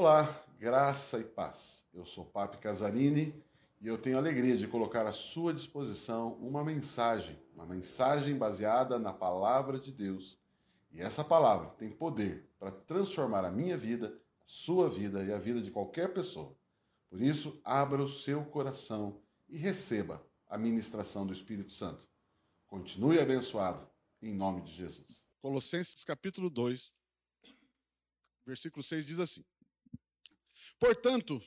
Olá, graça e paz. Eu sou Papi Casarini e eu tenho a alegria de colocar à sua disposição uma mensagem, uma mensagem baseada na palavra de Deus. E essa palavra tem poder para transformar a minha vida, a sua vida e a vida de qualquer pessoa. Por isso, abra o seu coração e receba a ministração do Espírito Santo. Continue abençoado, em nome de Jesus. Colossenses capítulo 2, versículo 6 diz assim: Portanto,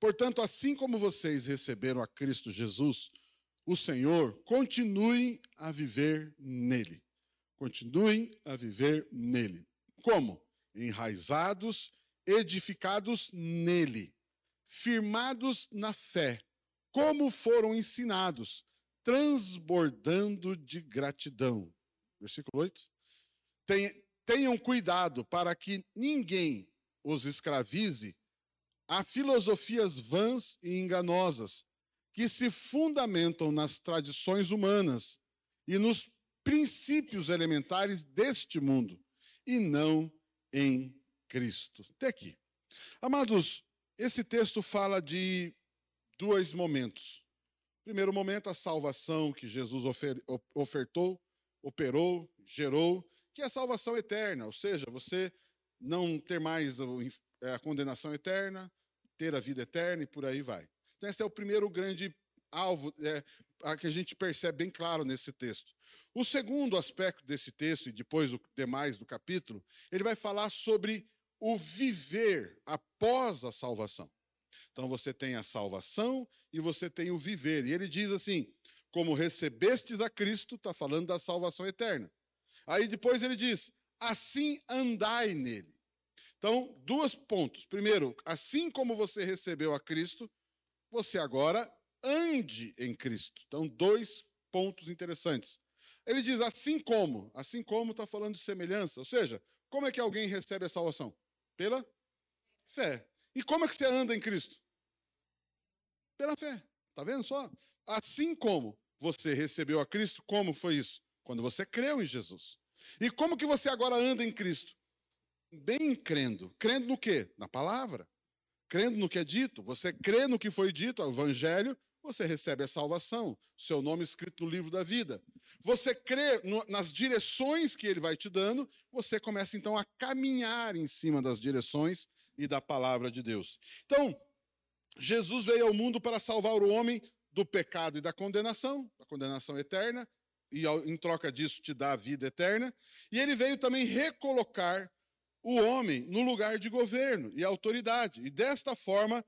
portanto, assim como vocês receberam a Cristo Jesus, o Senhor, continuem a viver nele. Continuem a viver nele. Como? Enraizados, edificados nele, firmados na fé, como foram ensinados, transbordando de gratidão. Versículo 8. Tenham cuidado para que ninguém os escravize a filosofias vãs e enganosas, que se fundamentam nas tradições humanas e nos princípios elementares deste mundo, e não em Cristo. Até aqui. Amados, esse texto fala de dois momentos. Primeiro momento, a salvação que Jesus ofertou, operou, gerou, que é a salvação eterna, ou seja, você não ter mais é, a condenação eterna, ter a vida eterna e por aí vai. Então, esse é o primeiro grande alvo é, que a gente percebe bem claro nesse texto. O segundo aspecto desse texto, e depois o demais do capítulo, ele vai falar sobre o viver após a salvação. Então você tem a salvação e você tem o viver. E ele diz assim: como recebestes a Cristo, está falando da salvação eterna. Aí depois ele diz: assim andai nele. Então, dois pontos. Primeiro, assim como você recebeu a Cristo, você agora ande em Cristo. Então, dois pontos interessantes. Ele diz assim como, assim como está falando de semelhança, ou seja, como é que alguém recebe a salvação? Pela fé. E como é que você anda em Cristo? Pela fé. Tá vendo só? Assim como você recebeu a Cristo, como foi isso? Quando você creu em Jesus. E como que você agora anda em Cristo? Bem crendo. Crendo no quê? Na palavra. Crendo no que é dito. Você crê no que foi dito, o evangelho, você recebe a salvação, seu nome escrito no livro da vida. Você crê no, nas direções que ele vai te dando, você começa então a caminhar em cima das direções e da palavra de Deus. Então, Jesus veio ao mundo para salvar o homem do pecado e da condenação, a condenação eterna, e em troca disso te dá a vida eterna. E ele veio também recolocar o homem no lugar de governo e autoridade. E desta forma,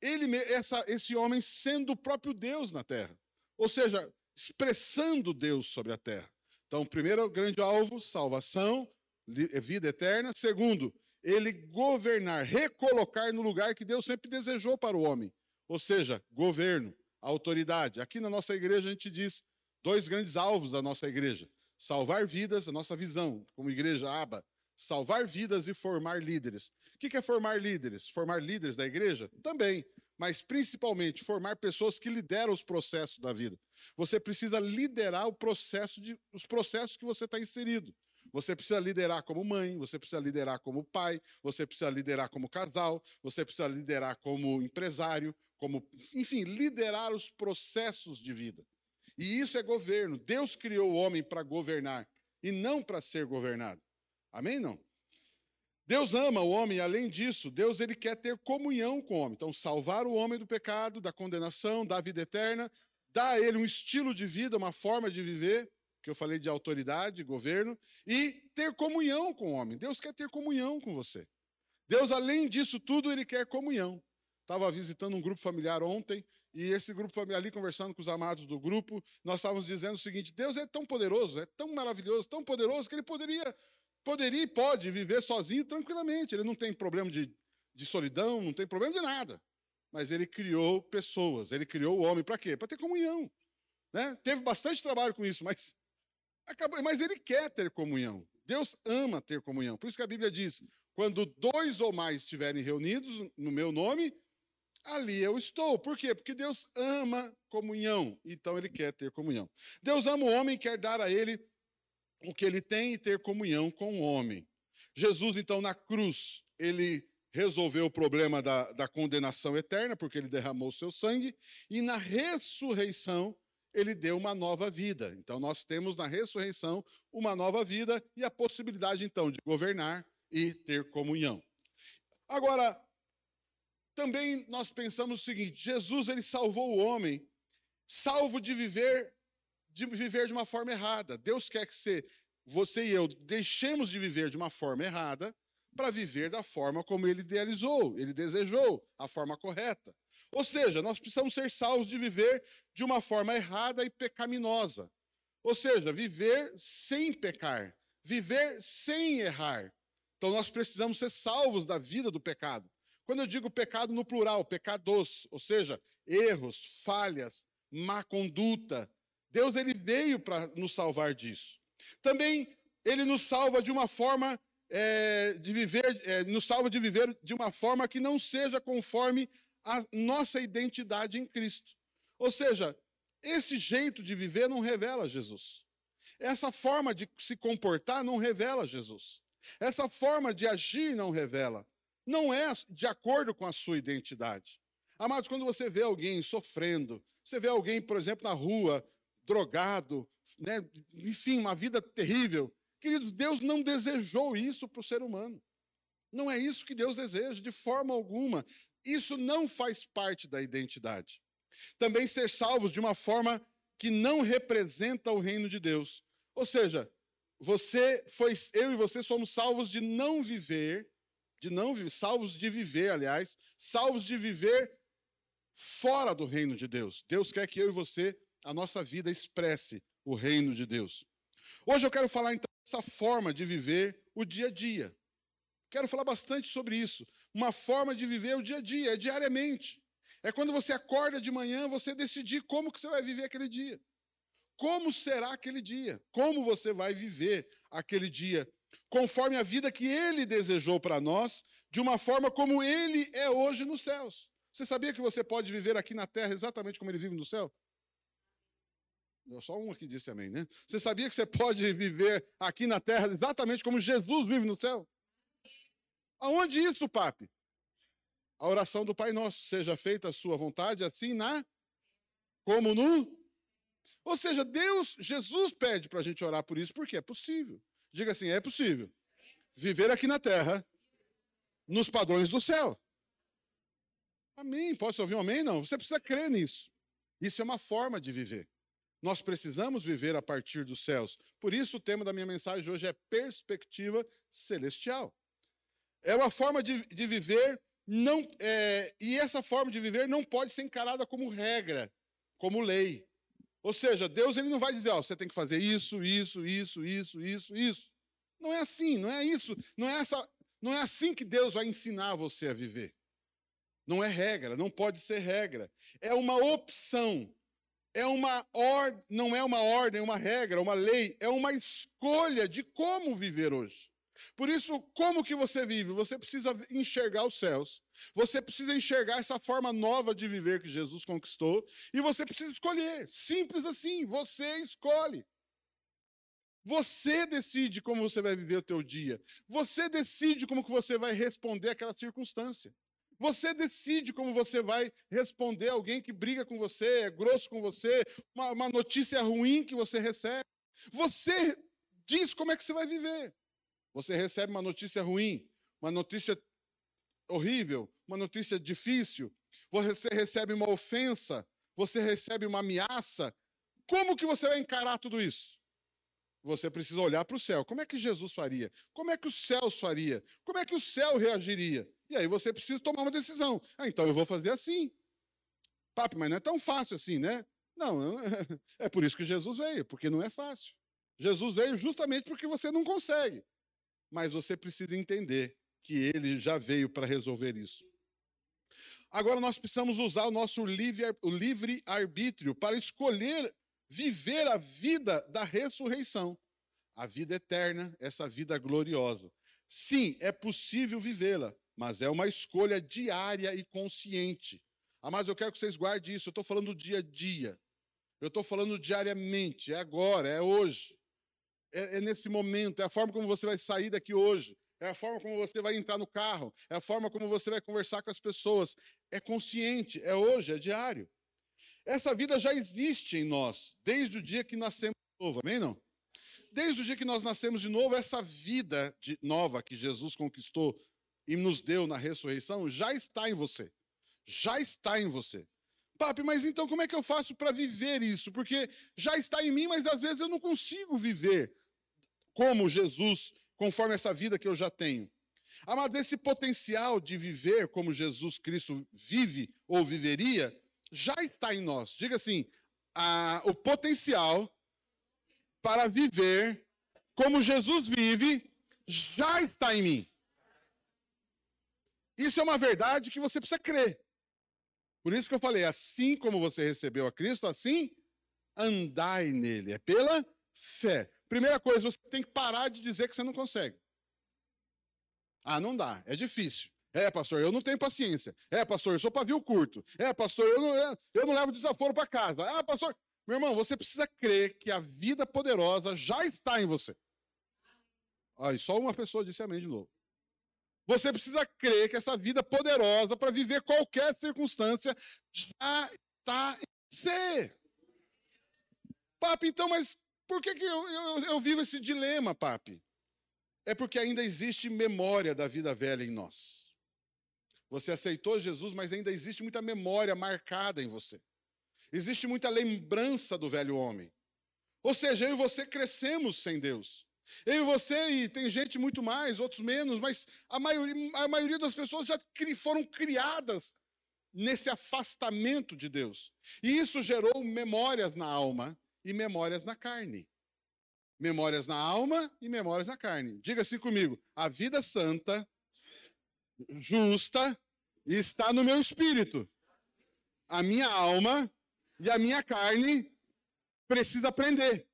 ele, essa, esse homem sendo o próprio Deus na terra. Ou seja, expressando Deus sobre a terra. Então, primeiro grande alvo, salvação, vida eterna. Segundo, ele governar, recolocar no lugar que Deus sempre desejou para o homem. Ou seja, governo, autoridade. Aqui na nossa igreja a gente diz dois grandes alvos da nossa igreja: salvar vidas, a nossa visão, como igreja aba, salvar vidas e formar líderes. O que é formar líderes? Formar líderes da igreja? Também, mas principalmente formar pessoas que lideram os processos da vida. Você precisa liderar o processo de, os processos que você está inserido. Você precisa liderar como mãe, você precisa liderar como pai, você precisa liderar como casal, você precisa liderar como empresário, como, enfim, liderar os processos de vida. E isso é governo. Deus criou o homem para governar e não para ser governado. Amém? Não. Deus ama o homem, além disso, Deus ele quer ter comunhão com o homem. Então, salvar o homem do pecado, da condenação, da vida eterna, dar a ele um estilo de vida, uma forma de viver, que eu falei de autoridade, governo, e ter comunhão com o homem. Deus quer ter comunhão com você. Deus, além disso tudo, ele quer comunhão. Estava visitando um grupo familiar ontem, e esse grupo familiar ali, conversando com os amados do grupo, nós estávamos dizendo o seguinte: Deus é tão poderoso, é tão maravilhoso, tão poderoso, que ele poderia poderia e pode viver sozinho tranquilamente. Ele não tem problema de, de solidão, não tem problema de nada. Mas ele criou pessoas, ele criou o homem para quê? Para ter comunhão. Né? Teve bastante trabalho com isso, mas, acabou, mas ele quer ter comunhão. Deus ama ter comunhão. Por isso que a Bíblia diz: quando dois ou mais estiverem reunidos no meu nome, ali eu estou. Por quê? Porque Deus ama comunhão, então ele quer ter comunhão. Deus ama o homem e quer dar a ele o que ele tem e ter comunhão com o homem. Jesus, então, na cruz, ele resolveu o problema da, da condenação eterna, porque ele derramou o seu sangue, e na ressurreição ele deu uma nova vida. Então nós temos na ressurreição uma nova vida e a possibilidade então de governar e ter comunhão. Agora, também nós pensamos o seguinte: Jesus ele salvou o homem, salvo de viver de viver de uma forma errada. Deus quer que você, você e eu deixemos de viver de uma forma errada para viver da forma como ele idealizou, ele desejou, a forma correta. Ou seja, nós precisamos ser salvos de viver de uma forma errada e pecaminosa. Ou seja, viver sem pecar, viver sem errar. Então nós precisamos ser salvos da vida do pecado. Quando eu digo pecado no plural, pecados, ou seja, erros, falhas, má conduta, Deus ele veio para nos salvar disso. Também ele nos salva de uma forma é, de viver, é, nos salva de viver de uma forma que não seja conforme a nossa identidade em Cristo. Ou seja, esse jeito de viver não revela Jesus. Essa forma de se comportar não revela Jesus. Essa forma de agir não revela. Não é de acordo com a sua identidade. Amados, quando você vê alguém sofrendo, você vê alguém, por exemplo, na rua, drogado, né? enfim, uma vida terrível. Queridos, Deus não desejou isso para o ser humano. Não é isso que Deus deseja, de forma alguma. Isso não faz parte da identidade. Também ser salvos de uma forma que não representa o reino de Deus. Ou seja, você foi, eu e você somos salvos de não viver, de não salvos de viver, aliás, salvos de viver fora do reino de Deus. Deus quer que eu e você, a nossa vida expresse o reino de Deus. Hoje eu quero falar então dessa forma de viver o dia a dia. Quero falar bastante sobre isso uma forma de viver o dia a dia, é diariamente. É quando você acorda de manhã, você decidir como que você vai viver aquele dia. Como será aquele dia? Como você vai viver aquele dia? Conforme a vida que ele desejou para nós, de uma forma como ele é hoje nos céus. Você sabia que você pode viver aqui na terra exatamente como ele vive no céu? Só um aqui disse amém, né? Você sabia que você pode viver aqui na terra exatamente como Jesus vive no céu? Aonde isso, papi? A oração do Pai Nosso, seja feita a sua vontade, assim na como no. Ou seja, Deus, Jesus pede para a gente orar por isso, porque é possível. Diga assim: é possível viver aqui na terra nos padrões do céu. Amém. Posso ouvir um amém? Não. Você precisa crer nisso. Isso é uma forma de viver. Nós precisamos viver a partir dos céus. Por isso, o tema da minha mensagem hoje é perspectiva celestial. É uma forma de, de viver, não, é, e essa forma de viver não pode ser encarada como regra, como lei. Ou seja, Deus ele não vai dizer, ó, você tem que fazer isso, isso, isso, isso, isso, isso. Não é assim, não é isso, não é essa, não é assim que Deus vai ensinar você a viver. Não é regra, não pode ser regra. É uma opção. É uma ordem, não é uma ordem, uma regra, uma lei, é uma escolha de como viver hoje. Por isso, como que você vive? Você precisa enxergar os céus. Você precisa enxergar essa forma nova de viver que Jesus conquistou. E você precisa escolher. Simples assim. Você escolhe. Você decide como você vai viver o teu dia. Você decide como que você vai responder àquela circunstância. Você decide como você vai responder alguém que briga com você, é grosso com você, uma, uma notícia ruim que você recebe. Você diz como é que você vai viver. Você recebe uma notícia ruim, uma notícia horrível, uma notícia difícil, você recebe uma ofensa, você recebe uma ameaça. Como que você vai encarar tudo isso? Você precisa olhar para o céu. Como é que Jesus faria? Como é que os céus faria? Como é que o céu reagiria? E aí você precisa tomar uma decisão. Ah, então eu vou fazer assim. Papo, mas não é tão fácil assim, né? Não, é por isso que Jesus veio, porque não é fácil. Jesus veio justamente porque você não consegue mas você precisa entender que ele já veio para resolver isso. Agora nós precisamos usar o nosso livre, o livre arbítrio para escolher viver a vida da ressurreição, a vida eterna, essa vida gloriosa. Sim, é possível vivê-la, mas é uma escolha diária e consciente. Ah, mas eu quero que vocês guardem isso. Eu estou falando dia a dia. Eu estou falando diariamente. É agora, é hoje é, é nesse momento, é a forma como você vai sair daqui hoje. é a forma como você vai entrar no carro, é a forma como você vai conversar com as pessoas. É consciente, é hoje, é diário. Essa vida já existe em nós, desde o dia que nascemos de novo, amém? Não? Desde o dia que nós nascemos de novo, essa vida de, nova que Jesus conquistou e nos deu na ressurreição já está em você. Já está em você. Papi, mas então como é que eu faço para viver isso? Porque já está em mim, mas às vezes eu não consigo viver como Jesus, conforme essa vida que eu já tenho. Amado, esse potencial de viver como Jesus Cristo vive ou viveria, já está em nós. Diga assim: a, o potencial para viver como Jesus vive já está em mim. Isso é uma verdade que você precisa crer. Por isso que eu falei, assim como você recebeu a Cristo, assim andai nele. É pela fé. Primeira coisa, você tem que parar de dizer que você não consegue. Ah, não dá, é difícil. É, pastor, eu não tenho paciência. É, pastor, eu sou pavio curto. É, pastor, eu não, eu não levo desaforo para casa. Ah, pastor. Meu irmão, você precisa crer que a vida poderosa já está em você. Aí, só uma pessoa disse amém de novo. Você precisa crer que essa vida poderosa para viver qualquer circunstância já está em você. Papi, então, mas por que, que eu, eu, eu vivo esse dilema, papi? É porque ainda existe memória da vida velha em nós. Você aceitou Jesus, mas ainda existe muita memória marcada em você. Existe muita lembrança do velho homem. Ou seja, eu e você crescemos sem Deus. Eu e você, e tem gente muito mais, outros menos, mas a maioria, a maioria das pessoas já foram criadas nesse afastamento de Deus. E isso gerou memórias na alma e memórias na carne. Memórias na alma e memórias na carne. Diga assim comigo: a vida santa justa está no meu espírito. A minha alma e a minha carne precisa aprender.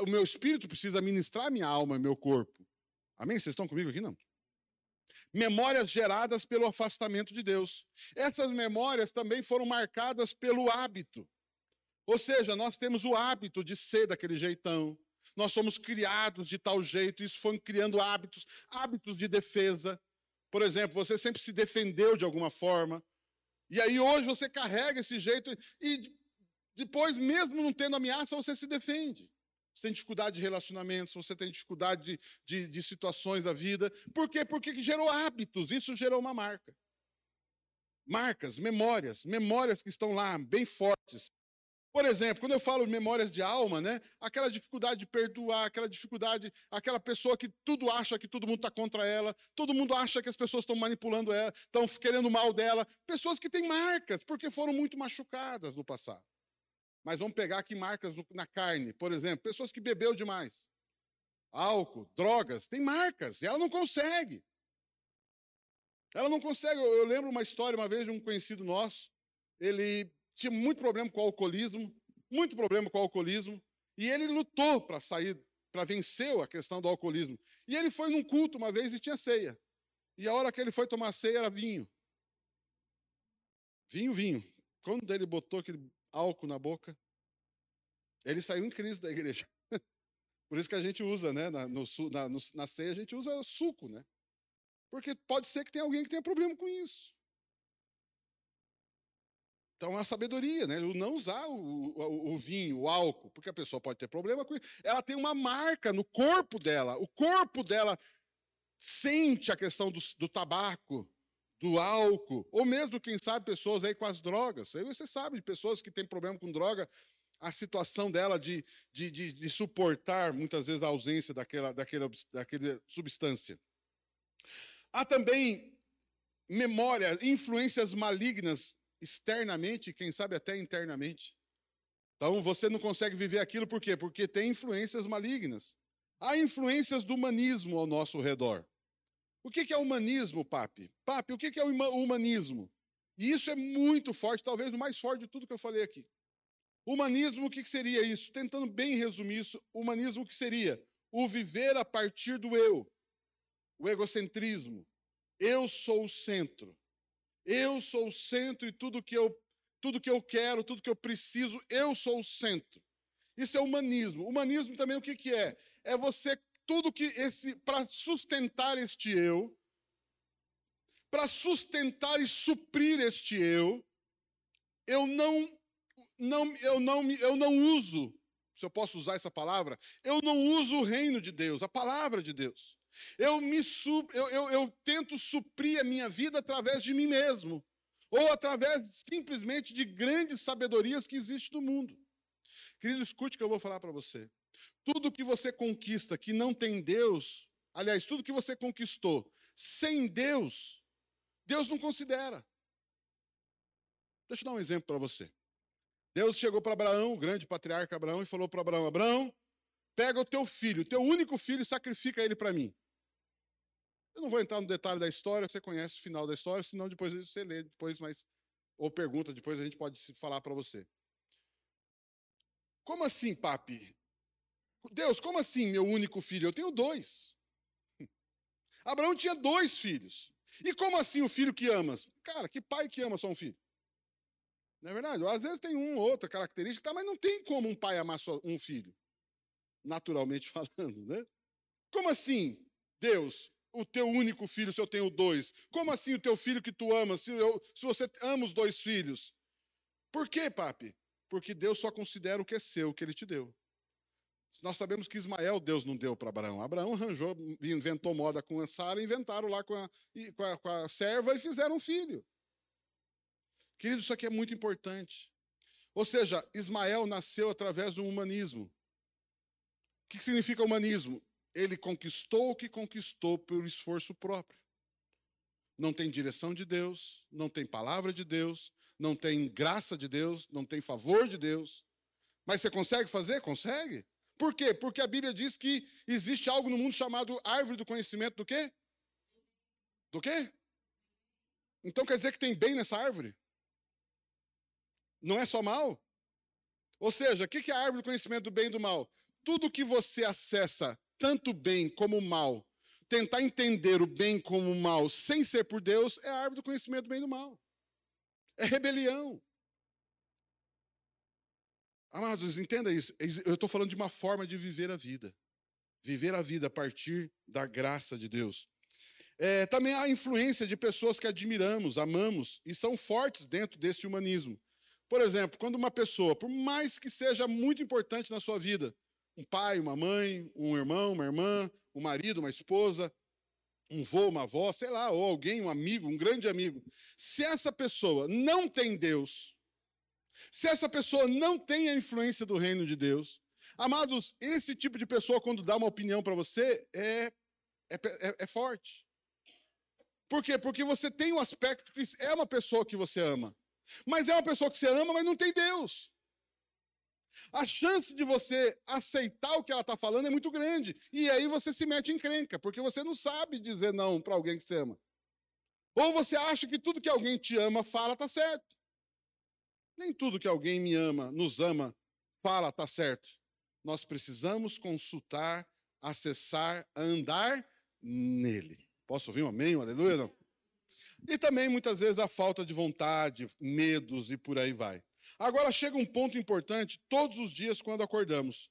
O meu espírito precisa ministrar minha alma e meu corpo. Amém? Vocês estão comigo aqui, não? Memórias geradas pelo afastamento de Deus. Essas memórias também foram marcadas pelo hábito. Ou seja, nós temos o hábito de ser daquele jeitão, nós somos criados de tal jeito, isso foi criando hábitos, hábitos de defesa. Por exemplo, você sempre se defendeu de alguma forma, e aí hoje você carrega esse jeito e depois, mesmo não tendo ameaça, você se defende. Você tem dificuldade de relacionamentos, você tem dificuldade de, de, de situações da vida. Por quê? Porque gerou hábitos, isso gerou uma marca. Marcas, memórias, memórias que estão lá, bem fortes. Por exemplo, quando eu falo memórias de alma, né? Aquela dificuldade de perdoar, aquela dificuldade, aquela pessoa que tudo acha que todo mundo está contra ela, todo mundo acha que as pessoas estão manipulando ela, estão querendo mal dela. Pessoas que têm marcas, porque foram muito machucadas no passado. Mas vamos pegar aqui marcas na carne, por exemplo, pessoas que bebeu demais. Álcool, drogas, tem marcas, e ela não consegue. Ela não consegue. Eu lembro uma história uma vez de um conhecido nosso, ele tinha muito problema com o alcoolismo, muito problema com o alcoolismo, e ele lutou para sair, para vencer a questão do alcoolismo. E ele foi num culto uma vez e tinha ceia. E a hora que ele foi tomar ceia era vinho. Vinho, vinho. Quando ele botou aquele álcool na boca, ele saiu em crise da igreja. Por isso que a gente usa, né? Na, no, na, no, na ceia a gente usa suco, né? Porque pode ser que tenha alguém que tenha problema com isso. Então, é a sabedoria, né? Não usar o, o, o, vinho, o álcool, porque a pessoa pode ter problema com isso. Ela tem uma marca no corpo dela. O corpo dela sente a questão do, do tabaco, do álcool, ou mesmo, quem sabe, pessoas aí com as drogas. Aí você sabe de pessoas que têm problema com droga, a situação dela de, de, de, de suportar, muitas vezes, a ausência daquela, daquela, daquela substância. Há também memória, influências malignas externamente, quem sabe até internamente. Então você não consegue viver aquilo por quê? Porque tem influências malignas. Há influências do humanismo ao nosso redor. O que é humanismo, papi? Papi, o que é o humanismo? E isso é muito forte, talvez o mais forte de tudo que eu falei aqui. Humanismo, o que seria isso? Tentando bem resumir isso, humanismo o que seria? O viver a partir do eu, o egocentrismo. Eu sou o centro. Eu sou o centro e tudo que eu, tudo que eu quero, tudo que eu preciso, eu sou o centro. Isso é humanismo. Humanismo também o que, que é? É você tudo que esse para sustentar este eu, para sustentar e suprir este eu, eu não não eu não eu não uso, se eu posso usar essa palavra, eu não uso o reino de Deus, a palavra de Deus. Eu me eu, eu, eu tento suprir a minha vida através de mim mesmo, ou através simplesmente de grandes sabedorias que existem no mundo. Querido, escute o que eu vou falar para você. Tudo que você conquista que não tem Deus, aliás, tudo que você conquistou sem Deus, Deus não considera. Deixa eu dar um exemplo para você. Deus chegou para Abraão, o grande patriarca Abraão, e falou para Abraão: Abraão, pega o teu filho, o teu único filho, e sacrifica ele para mim. Eu não vou entrar no detalhe da história, você conhece o final da história, senão depois você lê, depois mais ou pergunta, depois a gente pode falar para você. Como assim, papi? Deus, como assim, meu único filho? Eu tenho dois. Abraão tinha dois filhos. E como assim o filho que amas? Cara, que pai que ama só um filho? Não é verdade? Às vezes tem um ou outra característica, tá, mas não tem como um pai amar só um filho. Naturalmente falando, né? Como assim, Deus, o teu único filho se eu tenho dois? Como assim o teu filho que tu amas, se, eu, se você ama os dois filhos? Por quê, papi? Porque Deus só considera o que é seu, o que ele te deu. Nós sabemos que Ismael Deus não deu para Abraão. Abraão arranjou, inventou moda com a Sara, inventaram lá com a, com, a, com a serva e fizeram um filho. Querido, isso aqui é muito importante. Ou seja, Ismael nasceu através do humanismo. O que significa humanismo? Ele conquistou o que conquistou por esforço próprio. Não tem direção de Deus, não tem palavra de Deus, não tem graça de Deus, não tem favor de Deus. Mas você consegue fazer? Consegue. Por quê? Porque a Bíblia diz que existe algo no mundo chamado árvore do conhecimento do quê? Do quê? Então quer dizer que tem bem nessa árvore? Não é só mal? Ou seja, o que é a árvore do conhecimento do bem e do mal? Tudo que você acessa, tanto bem como mal, tentar entender o bem como o mal sem ser por Deus, é a árvore do conhecimento do bem e do mal. É rebelião. Amados, entenda isso. Eu estou falando de uma forma de viver a vida. Viver a vida a partir da graça de Deus. É, também há influência de pessoas que admiramos, amamos e são fortes dentro desse humanismo. Por exemplo, quando uma pessoa, por mais que seja muito importante na sua vida, um pai, uma mãe, um irmão, uma irmã, um marido, uma esposa, um vô, uma avó, sei lá, ou alguém, um amigo, um grande amigo, se essa pessoa não tem Deus, se essa pessoa não tem a influência do reino de Deus, amados, esse tipo de pessoa, quando dá uma opinião para você, é, é, é, é forte. Por quê? Porque você tem um aspecto que é uma pessoa que você ama. Mas é uma pessoa que você ama, mas não tem Deus. A chance de você aceitar o que ela está falando é muito grande. E aí você se mete em crenca, porque você não sabe dizer não para alguém que você ama. Ou você acha que tudo que alguém te ama fala está certo. Nem tudo que alguém me ama, nos ama, fala, está certo. Nós precisamos consultar, acessar, andar nele. Posso ouvir um amém, um aleluia? Não? E também, muitas vezes, a falta de vontade, medos e por aí vai. Agora chega um ponto importante todos os dias quando acordamos.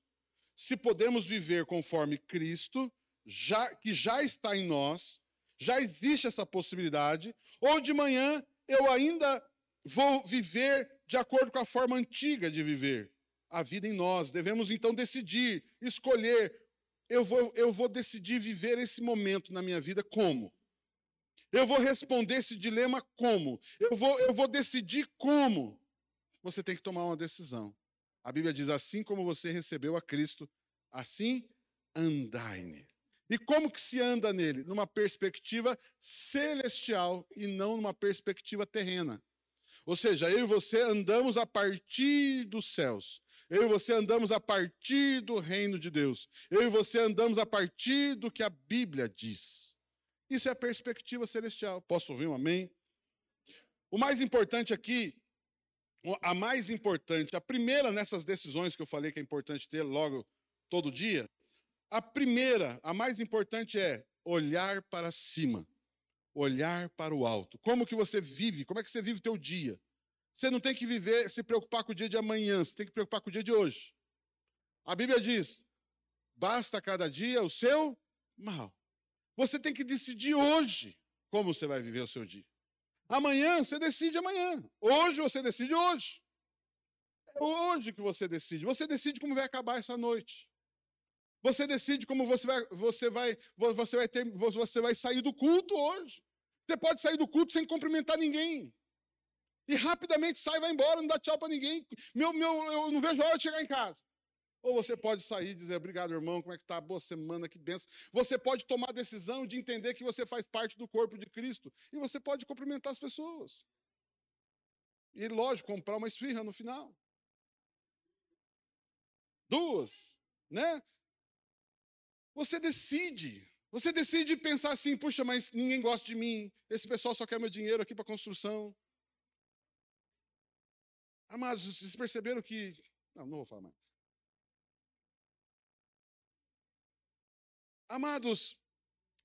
Se podemos viver conforme Cristo, já, que já está em nós, já existe essa possibilidade, ou de manhã eu ainda vou viver de acordo com a forma antiga de viver a vida em nós. Devemos então decidir, escolher. Eu vou, eu vou decidir viver esse momento na minha vida como? Eu vou responder esse dilema como? Eu vou, eu vou decidir como? Você tem que tomar uma decisão. A Bíblia diz: assim como você recebeu a Cristo, assim andai nele. E como que se anda nele? Numa perspectiva celestial e não numa perspectiva terrena. Ou seja, eu e você andamos a partir dos céus. Eu e você andamos a partir do reino de Deus. Eu e você andamos a partir do que a Bíblia diz. Isso é a perspectiva celestial. Posso ouvir um amém? O mais importante aqui, a mais importante, a primeira nessas decisões que eu falei que é importante ter logo todo dia, a primeira, a mais importante é olhar para cima olhar para o alto. Como que você vive? Como é que você vive o teu dia? Você não tem que viver, se preocupar com o dia de amanhã, você tem que preocupar com o dia de hoje. A Bíblia diz: basta cada dia o seu mal. Você tem que decidir hoje como você vai viver o seu dia. Amanhã você decide amanhã. Hoje você decide hoje. É hoje que você decide. Você decide como vai acabar essa noite. Você decide como você vai, você vai, você vai ter, você vai sair do culto hoje. Você pode sair do culto sem cumprimentar ninguém. E rapidamente sai vai embora, não dá tchau para ninguém. Meu, meu, eu não vejo a hora de chegar em casa. Ou você pode sair e dizer, obrigado, irmão, como é que tá? Boa semana, que benção. Você pode tomar a decisão de entender que você faz parte do corpo de Cristo. E você pode cumprimentar as pessoas. E, lógico, comprar uma esfirra no final. Duas, né? Você decide. Você decide pensar assim, puxa, mas ninguém gosta de mim. Esse pessoal só quer meu dinheiro aqui para construção. Amados, vocês perceberam que. Não, não vou falar mais. Amados,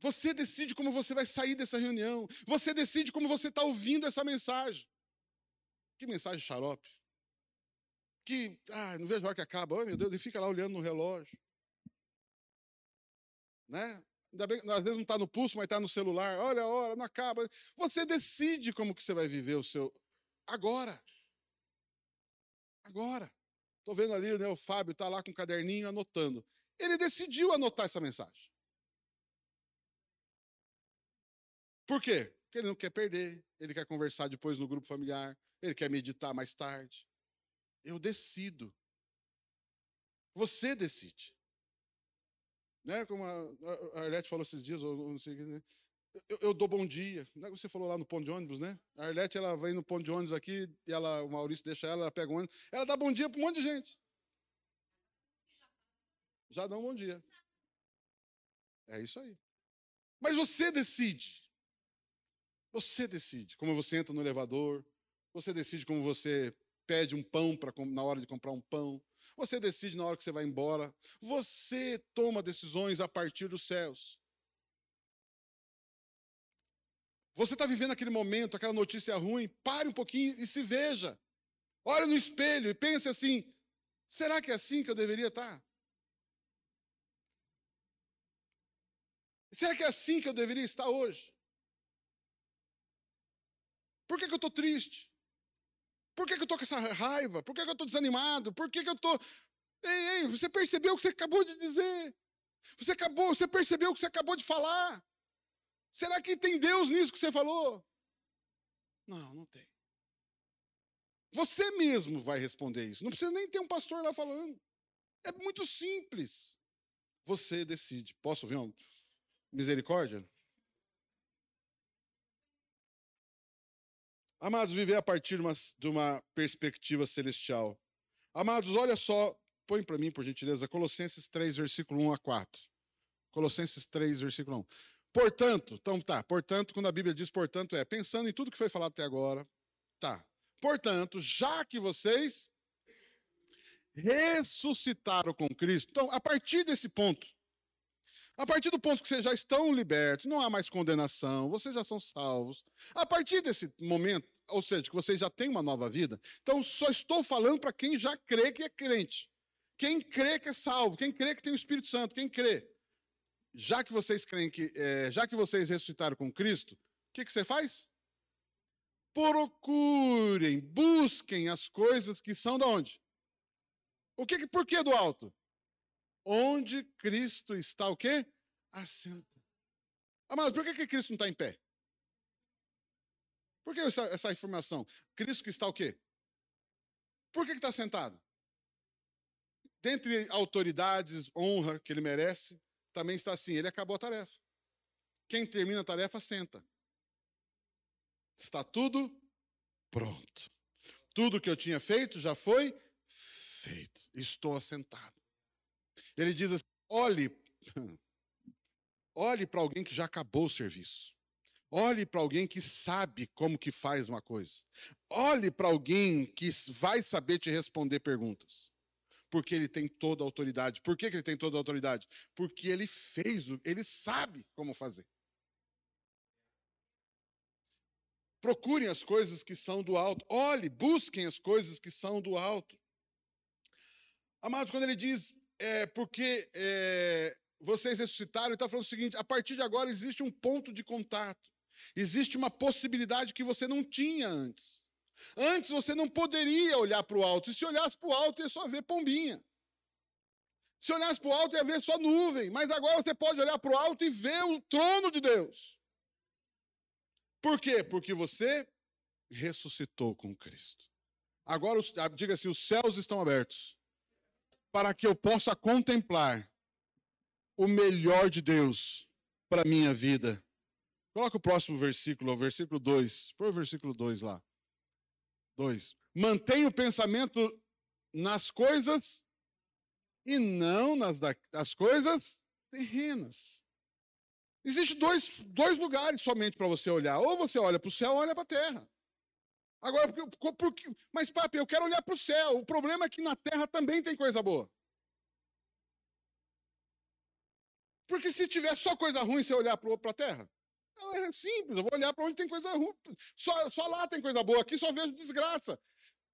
você decide como você vai sair dessa reunião. Você decide como você está ouvindo essa mensagem. Que mensagem xarope. Que, ah, não vejo a hora que acaba. Meu Deus, ele fica lá olhando no relógio. Né? Ainda bem, às vezes não está no pulso, mas está no celular. Olha a hora, não acaba. Você decide como que você vai viver o seu. Agora. Agora. Estou vendo ali, né, o Fábio está lá com o um caderninho anotando. Ele decidiu anotar essa mensagem. Por quê? Porque ele não quer perder, ele quer conversar depois no grupo familiar, ele quer meditar mais tarde. Eu decido. Você decide. Né? Como a, a Arlete falou esses dias, ou não sei né? eu, eu, dou bom dia. Não é que você falou lá no ponto de ônibus, né? A Arlete, ela vem no ponto de ônibus aqui, e ela, o Maurício deixa ela, ela pega o ônibus, ela dá bom dia para um monte de gente. Já dá um bom dia. É isso aí. Mas você decide. Você decide como você entra no elevador, você decide como você pede um pão para na hora de comprar um pão, você decide na hora que você vai embora, você toma decisões a partir dos céus. Você está vivendo aquele momento, aquela notícia ruim, pare um pouquinho e se veja. Olhe no espelho e pense assim: será que é assim que eu deveria estar? Tá? Será que é assim que eu deveria estar hoje? Por que, que eu estou triste? Por que, que eu estou com essa raiva? Por que, que eu estou desanimado? Por que, que eu estou. Ei, ei, você percebeu o que você acabou de dizer? Você acabou, você percebeu o que você acabou de falar? Será que tem Deus nisso que você falou? Não, não tem. Você mesmo vai responder isso. Não precisa nem ter um pastor lá falando. É muito simples. Você decide. Posso ouvir uma misericórdia? Amados, viver a partir de uma, de uma perspectiva celestial. Amados, olha só, põe para mim, por gentileza, Colossenses 3, versículo 1 a 4. Colossenses 3, versículo 1. Portanto, então tá, portanto, quando a Bíblia diz portanto, é pensando em tudo que foi falado até agora, tá. Portanto, já que vocês ressuscitaram com Cristo, então, a partir desse ponto, a partir do ponto que vocês já estão libertos, não há mais condenação, vocês já são salvos. A partir desse momento, ou seja, que vocês já têm uma nova vida. Então, só estou falando para quem já crê que é crente. Quem crê que é salvo, quem crê que tem o Espírito Santo, quem crê. Já que vocês creem que, é, já que vocês ressuscitaram com Cristo, o que, que você faz? Procurem, busquem as coisas que são de onde? O que, por que do alto? Onde Cristo está o quê? Assenta. Amado, por que, que Cristo não está em pé? Por que essa, essa informação? Cristo que está o quê? Por que, está sentado? Dentre autoridades, honra que ele merece, também está assim: ele acabou a tarefa. Quem termina a tarefa, senta. Está tudo pronto. Tudo que eu tinha feito já foi feito. Estou assentado. Ele diz assim: olhe, olhe para alguém que já acabou o serviço. Olhe para alguém que sabe como que faz uma coisa. Olhe para alguém que vai saber te responder perguntas. Porque ele tem toda a autoridade. Por que, que ele tem toda a autoridade? Porque ele fez, ele sabe como fazer. Procurem as coisas que são do alto. Olhe, busquem as coisas que são do alto. Amados, quando ele diz é, porque é, vocês ressuscitaram, ele está falando o seguinte: a partir de agora existe um ponto de contato, existe uma possibilidade que você não tinha antes. Antes você não poderia olhar para o alto, e se olhasse para o alto ia só ver pombinha. Se olhasse para o alto ia ver só nuvem, mas agora você pode olhar para o alto e ver o trono de Deus. Por quê? Porque você ressuscitou com Cristo. Agora, ah, diga assim: os céus estão abertos para que eu possa contemplar o melhor de Deus para a minha vida. Coloca o próximo versículo, o versículo 2. Põe o versículo 2 lá. 2. Mantenha o pensamento nas coisas e não nas da, das coisas terrenas. Existem dois, dois lugares somente para você olhar. Ou você olha para o céu ou olha para a terra. Agora, porque, porque, mas, papi, eu quero olhar para o céu. O problema é que na terra também tem coisa boa. Porque se tiver só coisa ruim, você olhar para a terra? É simples, eu vou olhar para onde tem coisa ruim. Só, só lá tem coisa boa, aqui só vejo desgraça.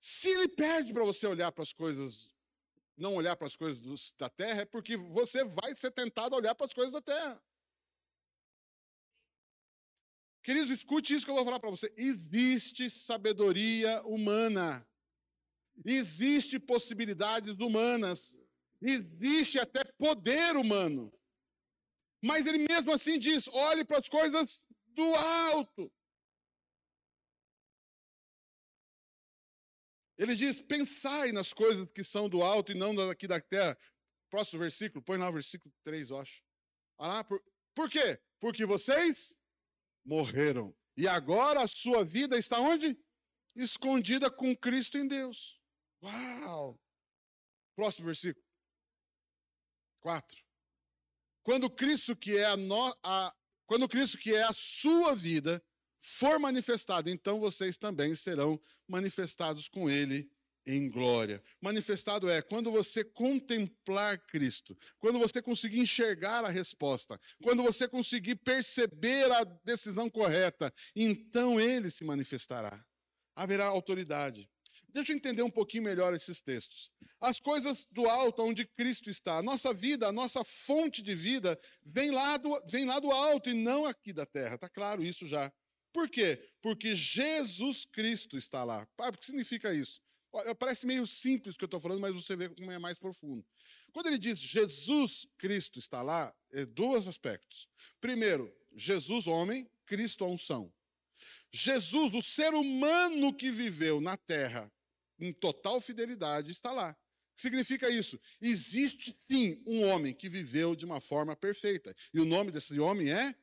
Se ele pede para você olhar para as coisas, não olhar para as coisas da terra, é porque você vai ser tentado a olhar para as coisas da terra. Queridos, escute isso que eu vou falar para você. Existe sabedoria humana. Existe possibilidades humanas. Existe até poder humano. Mas ele mesmo assim diz: olhe para as coisas do alto. Ele diz: pensai nas coisas que são do alto e não daqui da terra. Próximo versículo, põe lá o versículo 3, eu acho. Ah, lá, por, por quê? Porque vocês morreram. E agora a sua vida está onde? Escondida com Cristo em Deus. Uau! Próximo versículo. 4. Quando Cristo que é a, no, a quando Cristo que é a sua vida for manifestado, então vocês também serão manifestados com ele em glória. Manifestado é quando você contemplar Cristo, quando você conseguir enxergar a resposta, quando você conseguir perceber a decisão correta, então ele se manifestará. Haverá autoridade. Deixa eu entender um pouquinho melhor esses textos. As coisas do alto, onde Cristo está. A nossa vida, a nossa fonte de vida, vem lá do, vem lá do alto e não aqui da terra. Está claro isso já. Por quê? Porque Jesus Cristo está lá. o que significa isso? Parece meio simples o que eu estou falando, mas você vê como é mais profundo. Quando ele diz Jesus Cristo está lá, é dois aspectos. Primeiro, Jesus homem, Cristo a unção. Jesus, o ser humano que viveu na terra em total fidelidade, está lá. O que significa isso? Existe sim um homem que viveu de uma forma perfeita. E o nome desse homem é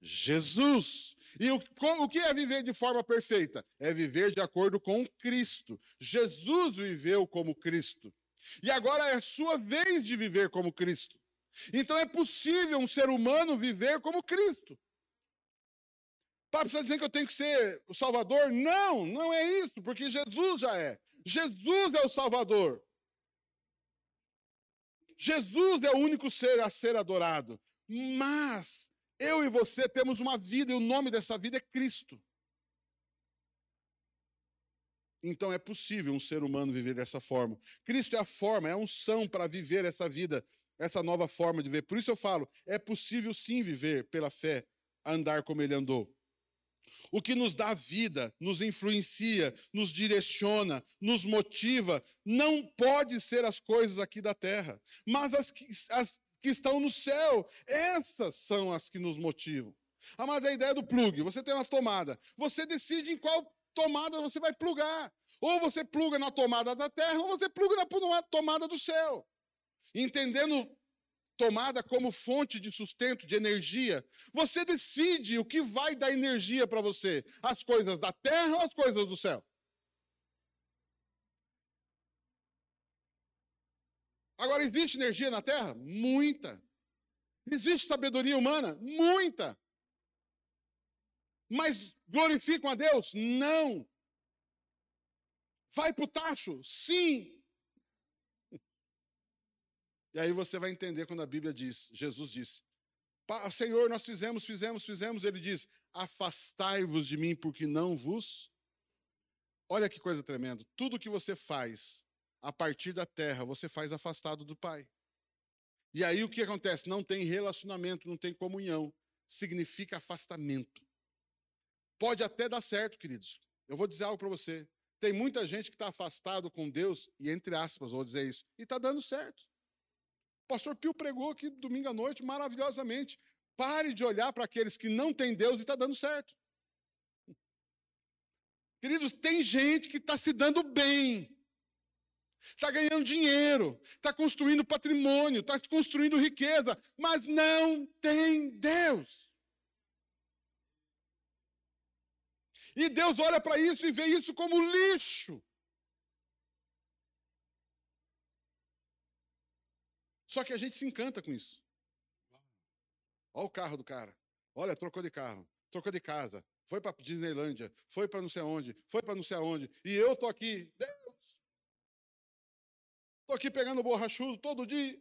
Jesus. E o, o que é viver de forma perfeita? É viver de acordo com Cristo. Jesus viveu como Cristo. E agora é a sua vez de viver como Cristo. Então é possível um ser humano viver como Cristo. Papo está dizendo que eu tenho que ser o Salvador? Não, não é isso, porque Jesus já é. Jesus é o Salvador. Jesus é o único ser a ser adorado. Mas eu e você temos uma vida e o nome dessa vida é Cristo. Então é possível um ser humano viver dessa forma. Cristo é a forma, é a unção para viver essa vida, essa nova forma de viver. Por isso eu falo, é possível sim viver pela fé, andar como ele andou. O que nos dá vida, nos influencia, nos direciona, nos motiva, não pode ser as coisas aqui da terra, mas as que, as que estão no céu. Essas são as que nos motivam. Ah, mas a ideia do plug, você tem uma tomada. Você decide em qual tomada você vai plugar. Ou você pluga na tomada da terra, ou você pluga na tomada do céu. Entendendo tomada como fonte de sustento, de energia, você decide o que vai dar energia para você: as coisas da terra ou as coisas do céu. Agora, existe energia na Terra? Muita. Existe sabedoria humana? Muita. Mas glorificam a Deus? Não. Vai para o tacho? Sim. E aí você vai entender quando a Bíblia diz, Jesus disse, Senhor, nós fizemos, fizemos, fizemos. Ele diz, afastai-vos de mim, porque não vos. Olha que coisa tremenda. Tudo que você faz a partir da terra, você faz afastado do Pai. E aí o que acontece? Não tem relacionamento, não tem comunhão. Significa afastamento. Pode até dar certo, queridos. Eu vou dizer algo para você. Tem muita gente que está afastado com Deus, e entre aspas, vou dizer isso, e está dando certo. Pastor Pio pregou aqui domingo à noite maravilhosamente. Pare de olhar para aqueles que não têm Deus e está dando certo. Queridos, tem gente que está se dando bem, está ganhando dinheiro, está construindo patrimônio, está construindo riqueza, mas não tem Deus. E Deus olha para isso e vê isso como lixo. Só que a gente se encanta com isso. Olha o carro do cara. Olha, trocou de carro, trocou de casa, foi para Disneylândia, foi para não sei aonde, foi para não sei aonde. E eu tô aqui, Deus. Tô aqui pegando borrachudo todo dia.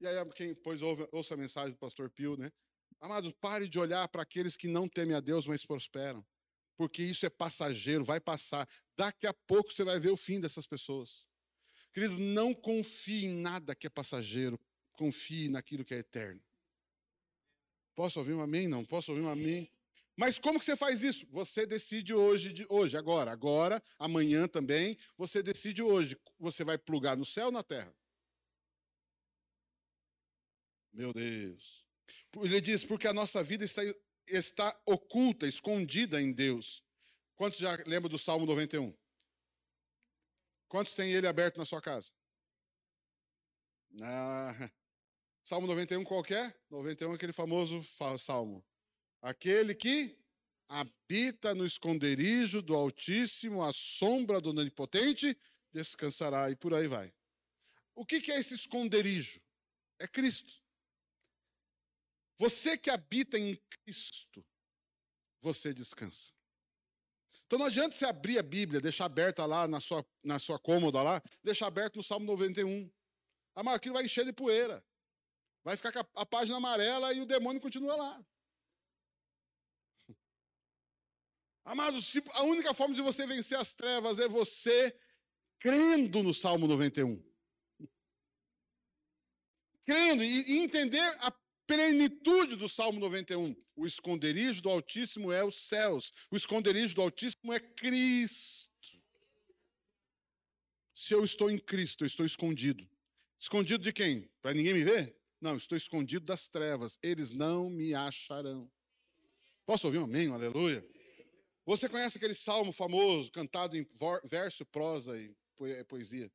E aí quem pois ouve, ouça a mensagem do pastor Pio, né? Amados, pare de olhar para aqueles que não temem a Deus, mas prosperam. Porque isso é passageiro, vai passar. Daqui a pouco você vai ver o fim dessas pessoas. Querido, não confie em nada que é passageiro. Confie naquilo que é eterno. Posso ouvir um amém? Não. Posso ouvir um amém? Mas como que você faz isso? Você decide hoje, de, hoje, agora, agora, amanhã também. Você decide hoje. Você vai plugar no céu ou na terra? Meu Deus. Ele diz, porque a nossa vida está, está oculta, escondida em Deus. Quantos já lembram do Salmo 91? Quantos tem ele aberto na sua casa? Ah, Salmo 91 qualquer? 91 é aquele famoso salmo. Aquele que habita no esconderijo do Altíssimo, à sombra do Onipotente, descansará e por aí vai. O que é esse esconderijo? É Cristo. Você que habita em Cristo, você descansa. Então não adianta você abrir a Bíblia, deixar aberta lá na sua, na sua cômoda lá, deixar aberto no Salmo 91. Ah, aquilo vai encher de poeira. Vai ficar com a, a página amarela e o demônio continua lá. Amados, a única forma de você vencer as trevas é você crendo no Salmo 91. Crendo e entender a plenitude do Salmo 91. O esconderijo do Altíssimo é os céus. O esconderijo do Altíssimo é Cristo. Se eu estou em Cristo, eu estou escondido. Escondido de quem? Para ninguém me ver? Não, estou escondido das trevas. Eles não me acharão. Posso ouvir um amém, aleluia? Você conhece aquele salmo famoso, cantado em verso, prosa e poesia?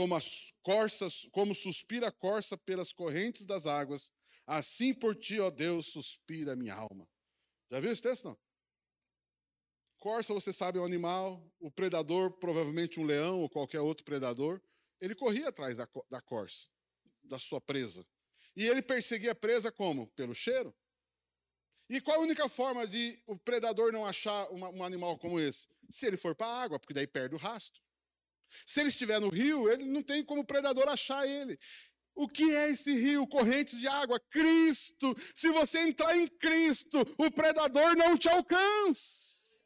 como as corças, como suspira a corça pelas correntes das águas, assim por ti, ó Deus, suspira a minha alma. Já viu esse texto não? Corça, você sabe, é um animal, o predador, provavelmente um leão ou qualquer outro predador, ele corria atrás da, da corça, da sua presa. E ele perseguia a presa como? Pelo cheiro. E qual a única forma de o predador não achar uma, um animal como esse? Se ele for para a água, porque daí perde o rastro. Se ele estiver no rio, ele não tem como o predador achar ele. O que é esse rio? Correntes de água. Cristo. Se você entrar em Cristo, o predador não te alcança.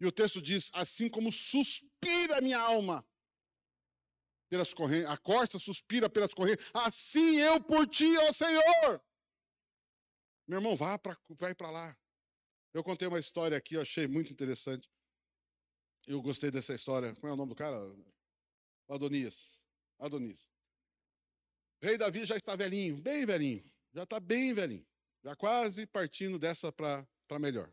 E o texto diz: assim como suspira a minha alma pelas correntes, a corça suspira pelas correntes, assim eu por ti, ó Senhor. Meu irmão, vá para vai para lá. Eu contei uma história aqui, eu achei muito interessante. Eu gostei dessa história. Como é o nome do cara? Adonias. Adonias. rei Davi já está velhinho, bem velhinho. Já está bem velhinho. Já quase partindo dessa para melhor.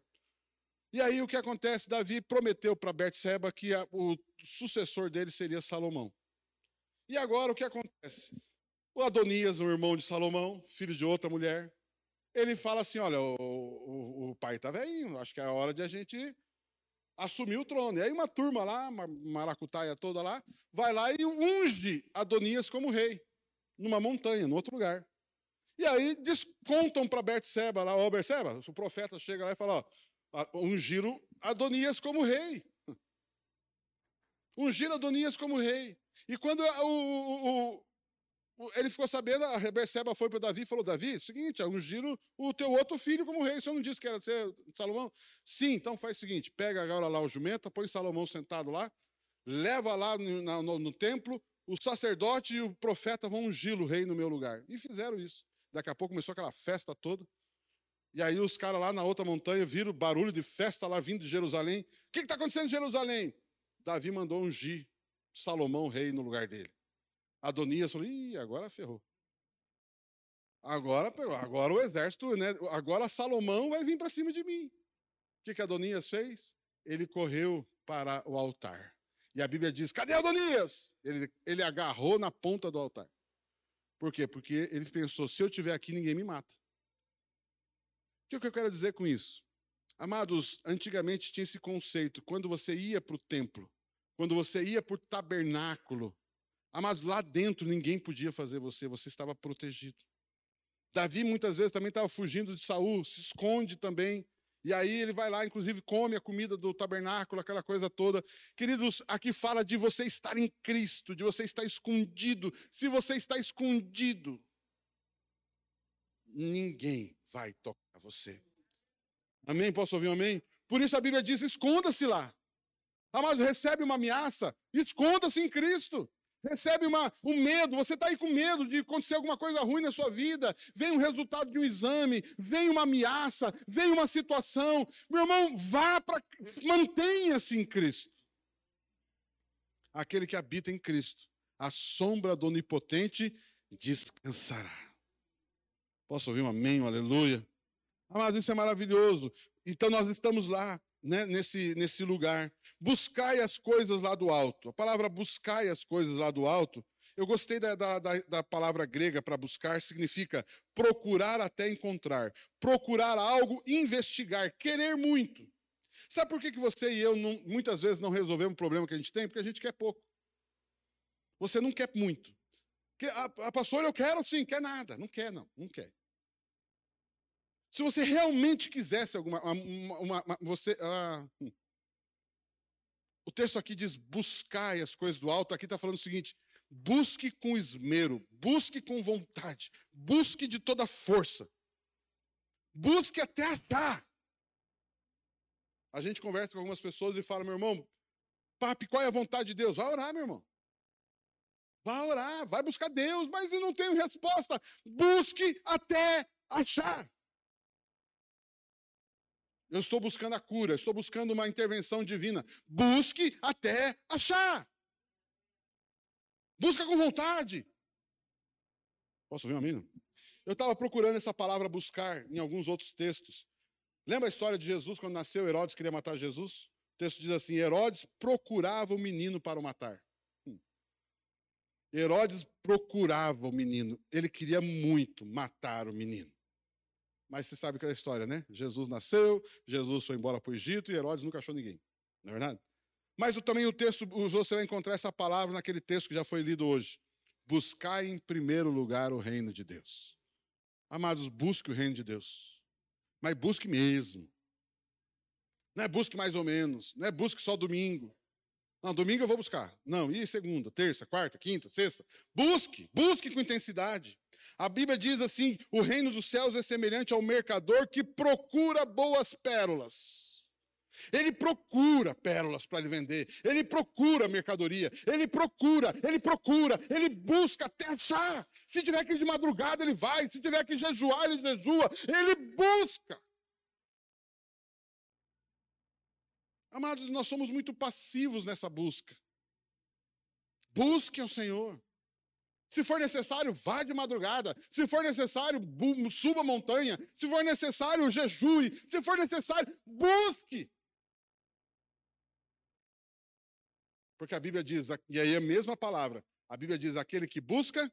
E aí o que acontece? Davi prometeu para Betseba que a, o sucessor dele seria Salomão. E agora o que acontece? O Adonias, o irmão de Salomão, filho de outra mulher, ele fala assim: olha, o, o, o pai está velhinho, acho que é hora de a gente assumiu o trono. E aí uma turma lá, uma maracutaia toda lá, vai lá e unge Adonias como rei, numa montanha, em outro lugar. E aí descontam para Bertseba lá, ó, Bertseba, o profeta chega lá e fala, ó, ungiram Adonias como rei. Ungiram Adonias como rei. E quando o, o, ele ficou sabendo, a Rebeceba foi para Davi e falou: Davi, seguinte, ungiram o teu outro filho como rei. O senhor não disse que era ser Salomão? Sim, então faz o seguinte: pega agora lá o jumenta, põe Salomão sentado lá, leva lá no, no, no templo, o sacerdote e o profeta vão ungir o rei no meu lugar. E fizeram isso. Daqui a pouco começou aquela festa toda. E aí os caras lá na outra montanha viram barulho de festa lá vindo de Jerusalém. O que está acontecendo em Jerusalém? Davi mandou ungir Salomão rei no lugar dele. Adonias falou: Ih, agora ferrou. Agora, agora o exército, né? Agora Salomão vai vir para cima de mim. O que, que Adonias fez? Ele correu para o altar. E a Bíblia diz: cadê Adonias? Ele, ele agarrou na ponta do altar. Por quê? Porque ele pensou: se eu estiver aqui, ninguém me mata. O que eu quero dizer com isso? Amados, antigamente tinha esse conceito: quando você ia para o templo, quando você ia para o tabernáculo, amados, lá dentro ninguém podia fazer você, você estava protegido. Davi muitas vezes também estava fugindo de Saul, se esconde também. E aí ele vai lá, inclusive, come a comida do tabernáculo, aquela coisa toda. Queridos, aqui fala de você estar em Cristo, de você estar escondido. Se você está escondido, ninguém vai tocar você. Amém? Posso ouvir um amém? Por isso a Bíblia diz: esconda-se lá. Amado, recebe uma ameaça, esconda-se em Cristo. Recebe uma, um medo, você está aí com medo de acontecer alguma coisa ruim na sua vida, vem um resultado de um exame, vem uma ameaça, vem uma situação. Meu irmão, vá para. Mantenha-se em Cristo. Aquele que habita em Cristo, a sombra do Onipotente descansará. Posso ouvir um amém, um aleluia? Amado, isso é maravilhoso. Então nós estamos lá né, nesse, nesse lugar. Buscai as coisas lá do alto. A palavra buscai as coisas lá do alto, eu gostei da, da, da palavra grega para buscar, significa procurar até encontrar. Procurar algo, investigar, querer muito. Sabe por que, que você e eu não, muitas vezes não resolvemos o problema que a gente tem? Porque a gente quer pouco. Você não quer muito. A, a pastora, eu quero sim, quer nada. Não quer, não, não quer. Se você realmente quisesse alguma. Uma, uma, uma, você, ah, hum. o texto aqui diz: buscai as coisas do alto. Aqui está falando o seguinte: busque com esmero, busque com vontade, busque de toda força, busque até achar. A gente conversa com algumas pessoas e fala: meu irmão, papi, qual é a vontade de Deus? Vai orar, meu irmão. Vai orar, vai buscar Deus, mas eu não tenho resposta. Busque até achar. Eu estou buscando a cura, estou buscando uma intervenção divina. Busque até achar. Busca com vontade. Posso ouvir um amém? Eu estava procurando essa palavra buscar em alguns outros textos. Lembra a história de Jesus quando nasceu? Herodes queria matar Jesus? O texto diz assim: Herodes procurava o menino para o matar. Hum. Herodes procurava o menino. Ele queria muito matar o menino. Mas você sabe que é a história, né? Jesus nasceu, Jesus foi embora para o Egito e Herodes nunca achou ninguém. Não é verdade? Mas também o texto, você vai encontrar essa palavra naquele texto que já foi lido hoje. Buscar em primeiro lugar o reino de Deus. Amados, busque o reino de Deus. Mas busque mesmo. Não é busque mais ou menos. Não é busque só domingo. Não, domingo eu vou buscar. Não, e segunda, terça, quarta, quinta, sexta. Busque, busque com intensidade. A Bíblia diz assim: o reino dos céus é semelhante ao mercador que procura boas pérolas. Ele procura pérolas para lhe vender, ele procura mercadoria, ele procura, ele procura, ele busca até achar. Se tiver que ir de madrugada, ele vai, se tiver que jejuar, ele jejua, ele busca. Amados, nós somos muito passivos nessa busca. Busque ao Senhor. Se for necessário, vá de madrugada. Se for necessário, suba a montanha. Se for necessário, jejue. Se for necessário, busque. Porque a Bíblia diz, e aí é a mesma palavra, a Bíblia diz: aquele que busca,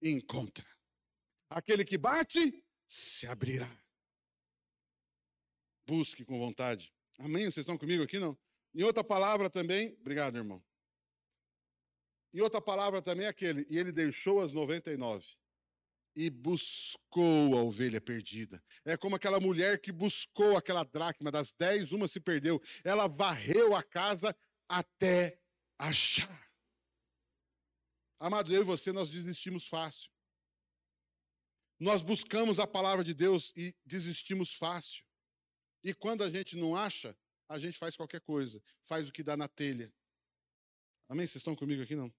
encontra. Aquele que bate, se abrirá. Busque com vontade. Amém? Vocês estão comigo aqui, não? Em outra palavra também, obrigado, irmão. E outra palavra também é aquele, e ele deixou as 99 e buscou a ovelha perdida. É como aquela mulher que buscou aquela dracma, das dez, uma se perdeu. Ela varreu a casa até achar. Amado, eu e você, nós desistimos fácil. Nós buscamos a palavra de Deus e desistimos fácil. E quando a gente não acha, a gente faz qualquer coisa, faz o que dá na telha. Amém? Vocês estão comigo aqui, não?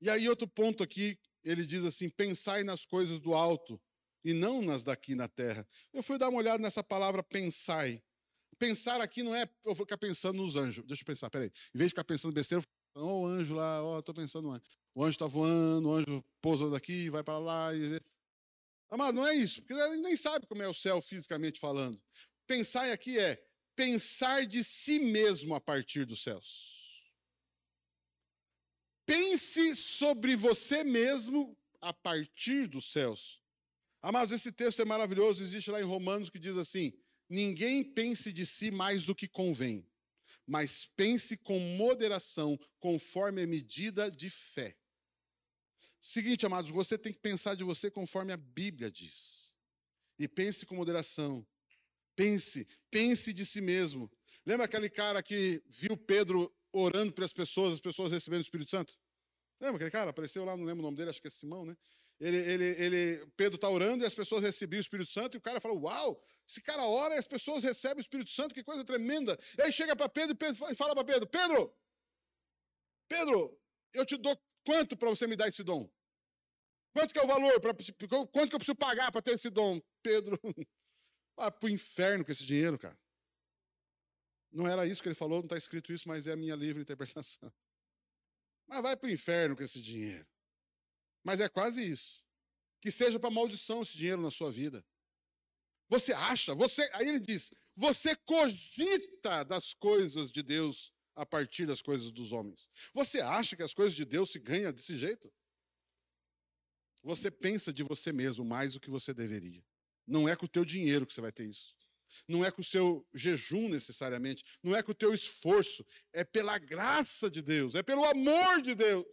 E aí, outro ponto aqui, ele diz assim: pensai nas coisas do alto e não nas daqui na terra. Eu fui dar uma olhada nessa palavra pensai. Pensar aqui não é eu vou ficar pensando nos anjos. Deixa eu pensar, peraí. Em vez de ficar pensando besteira, eu vou, oh, o anjo lá, ó, oh, tô pensando no anjo. O anjo está voando, o anjo pousa daqui, vai para lá. E... Amado, não é isso, porque ele nem sabe como é o céu fisicamente falando. Pensar aqui é pensar de si mesmo a partir dos céus. Pense sobre você mesmo a partir dos céus. Amados, esse texto é maravilhoso, existe lá em Romanos que diz assim: ninguém pense de si mais do que convém, mas pense com moderação, conforme a medida de fé. Seguinte, amados, você tem que pensar de você conforme a Bíblia diz. E pense com moderação. Pense, pense de si mesmo. Lembra aquele cara que viu Pedro orando para as pessoas, as pessoas recebendo o Espírito Santo? Lembra aquele cara? Apareceu lá, não lembro o nome dele, acho que é Simão, né? Ele, ele, ele, Pedro está orando e as pessoas recebiam o Espírito Santo, e o cara fala: Uau, esse cara ora e as pessoas recebem o Espírito Santo, que coisa tremenda. E aí chega para Pedro e fala para Pedro: Pedro, Pedro, eu te dou quanto para você me dar esse dom? Quanto que é o valor? Pra, quanto que eu preciso pagar para ter esse dom? Pedro, vai para o inferno com esse dinheiro, cara. Não era isso que ele falou, não está escrito isso, mas é a minha livre interpretação. Mas vai para o inferno com esse dinheiro. Mas é quase isso. Que seja para maldição esse dinheiro na sua vida. Você acha, você, aí ele diz, você cogita das coisas de Deus a partir das coisas dos homens. Você acha que as coisas de Deus se ganham desse jeito? Você pensa de você mesmo mais do que você deveria. Não é com o teu dinheiro que você vai ter isso. Não é com o seu jejum necessariamente, não é com o teu esforço, é pela graça de Deus, é pelo amor de Deus.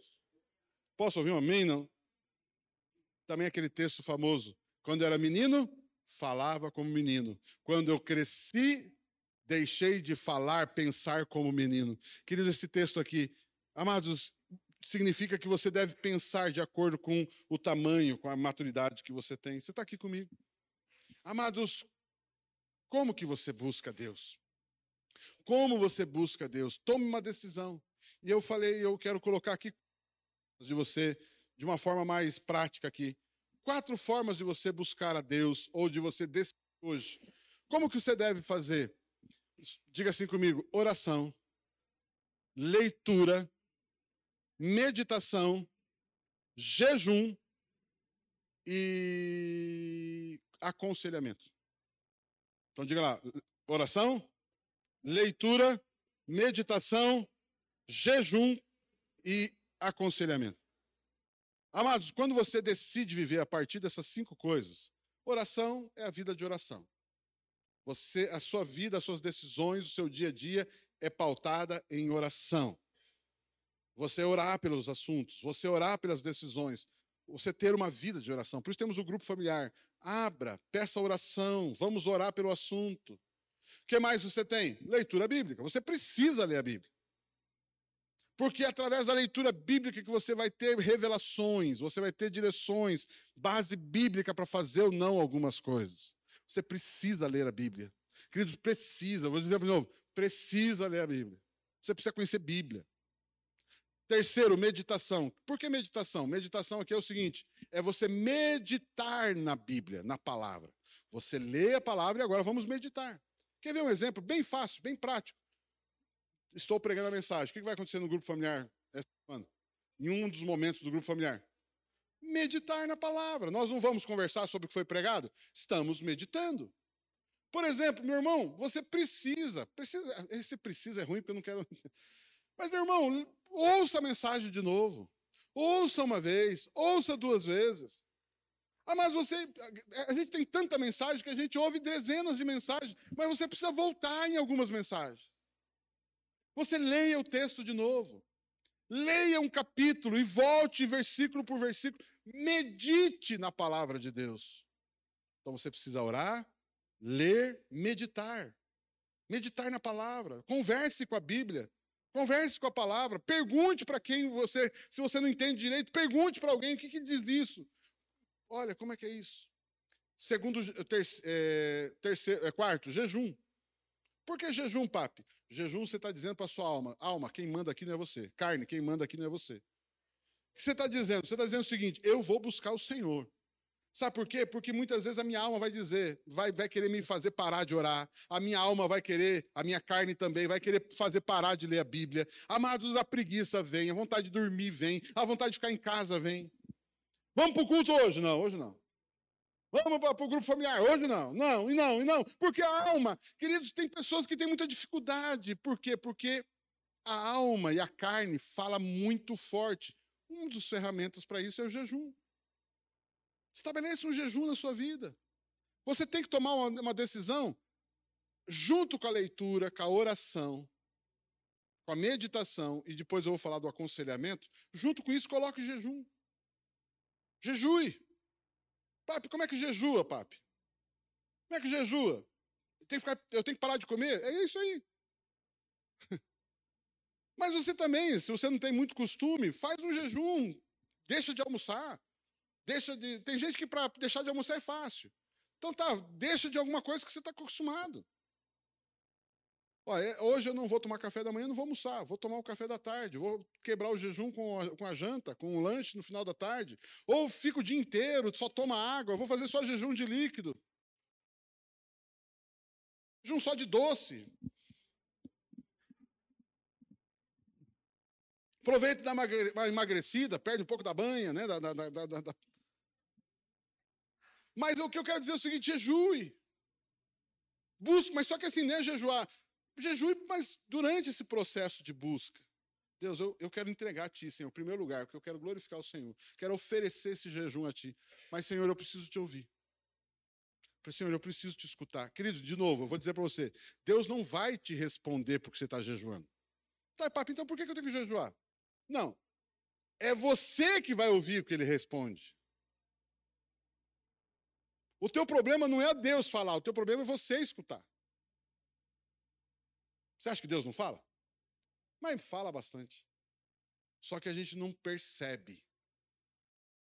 Posso ouvir um amém, não? Também aquele texto famoso, quando era menino, falava como menino. Quando eu cresci, deixei de falar, pensar como menino. Querido, esse texto aqui, amados, significa que você deve pensar de acordo com o tamanho, com a maturidade que você tem. Você está aqui comigo. Amados, como que você busca Deus? Como você busca Deus? Tome uma decisão. E eu falei, eu quero colocar aqui de você de uma forma mais prática aqui. Quatro formas de você buscar a Deus ou de você decidir hoje. Como que você deve fazer? Diga assim comigo: oração, leitura, meditação, jejum e aconselhamento. Então diga lá: oração, leitura, meditação, jejum e aconselhamento. Amados, quando você decide viver a partir dessas cinco coisas, oração é a vida de oração. Você, a sua vida, as suas decisões, o seu dia a dia é pautada em oração. Você orar pelos assuntos, você orar pelas decisões, você ter uma vida de oração. Por isso temos o grupo familiar. Abra, peça oração, vamos orar pelo assunto. O que mais você tem? Leitura bíblica. Você precisa ler a Bíblia. Porque é através da leitura bíblica que você vai ter revelações, você vai ter direções, base bíblica para fazer ou não algumas coisas. Você precisa ler a Bíblia. Queridos, precisa, vou dizer de novo, precisa ler a Bíblia. Você precisa conhecer Bíblia. Terceiro, meditação. Por que meditação? Meditação aqui é o seguinte: é você meditar na Bíblia, na palavra. Você lê a palavra e agora vamos meditar. Quer ver um exemplo bem fácil, bem prático? Estou pregando a mensagem. O que vai acontecer no grupo familiar essa semana? Em um dos momentos do grupo familiar? Meditar na palavra. Nós não vamos conversar sobre o que foi pregado? Estamos meditando. Por exemplo, meu irmão, você precisa, precisa, esse precisa é ruim porque eu não quero. Mas, meu irmão, ouça a mensagem de novo. Ouça uma vez, ouça duas vezes. Ah, mas você. A gente tem tanta mensagem que a gente ouve dezenas de mensagens, mas você precisa voltar em algumas mensagens. Você leia o texto de novo. Leia um capítulo e volte versículo por versículo. Medite na palavra de Deus. Então você precisa orar, ler, meditar. Meditar na palavra. Converse com a Bíblia. Converse com a palavra, pergunte para quem você, se você não entende direito, pergunte para alguém o que, que, diz isso. Olha, como é que é isso? Segundo, terceiro, é, terceiro, é, quarto, jejum. Por que jejum, papi? Jejum você está dizendo para sua alma: alma, quem manda aqui não é você. Carne, quem manda aqui não é você. O que você está dizendo? Você está dizendo o seguinte: eu vou buscar o Senhor. Sabe por quê? Porque muitas vezes a minha alma vai dizer, vai, vai querer me fazer parar de orar. A minha alma vai querer, a minha carne também, vai querer fazer parar de ler a Bíblia. Amados, a preguiça vem, a vontade de dormir vem, a vontade de ficar em casa vem. Vamos para o culto hoje? Não, hoje não. Vamos para o grupo familiar? Hoje não. Não, e não, e não. Porque a alma, queridos, tem pessoas que têm muita dificuldade. Por quê? Porque a alma e a carne fala muito forte. Uma das ferramentas para isso é o jejum. Estabeleça um jejum na sua vida. Você tem que tomar uma, decisão junto com a leitura, com a oração, com a meditação, e depois eu vou falar do aconselhamento. Junto com isso, coloque jejum. Jejue. Papi, como é que jejua, papi? Como é que jejua? Tem que ficar, eu tenho que parar de comer? É isso aí. Mas você também, se você não tem muito costume, faz um jejum. Deixa de almoçar. Deixa de. Tem gente que para deixar de almoçar é fácil. Então tá, deixa de alguma coisa que você está acostumado. Olha, hoje eu não vou tomar café da manhã, não vou almoçar, vou tomar o café da tarde, vou quebrar o jejum com a, com a janta, com o lanche no final da tarde. Ou fico o dia inteiro, só toma água, vou fazer só jejum de líquido. Jejum só de doce. Aproveita da emagrecida, perde um pouco da banha, né? Da, da, da, da, Mas o que eu quero dizer é o seguinte: jejue. Busque, mas só que assim, não é jejuar. Jejue, mas durante esse processo de busca. Deus, eu, eu quero entregar a Ti, Senhor, em primeiro lugar, porque eu quero glorificar o Senhor. Quero oferecer esse jejum a Ti. Mas, Senhor, eu preciso te ouvir. Senhor, eu preciso te escutar. Querido, de novo, eu vou dizer para você: Deus não vai te responder porque você está jejuando. Tá, papo, então por que eu tenho que jejuar? Não. É você que vai ouvir o que ele responde. O teu problema não é Deus falar, o teu problema é você escutar. Você acha que Deus não fala? Mas fala bastante. Só que a gente não percebe.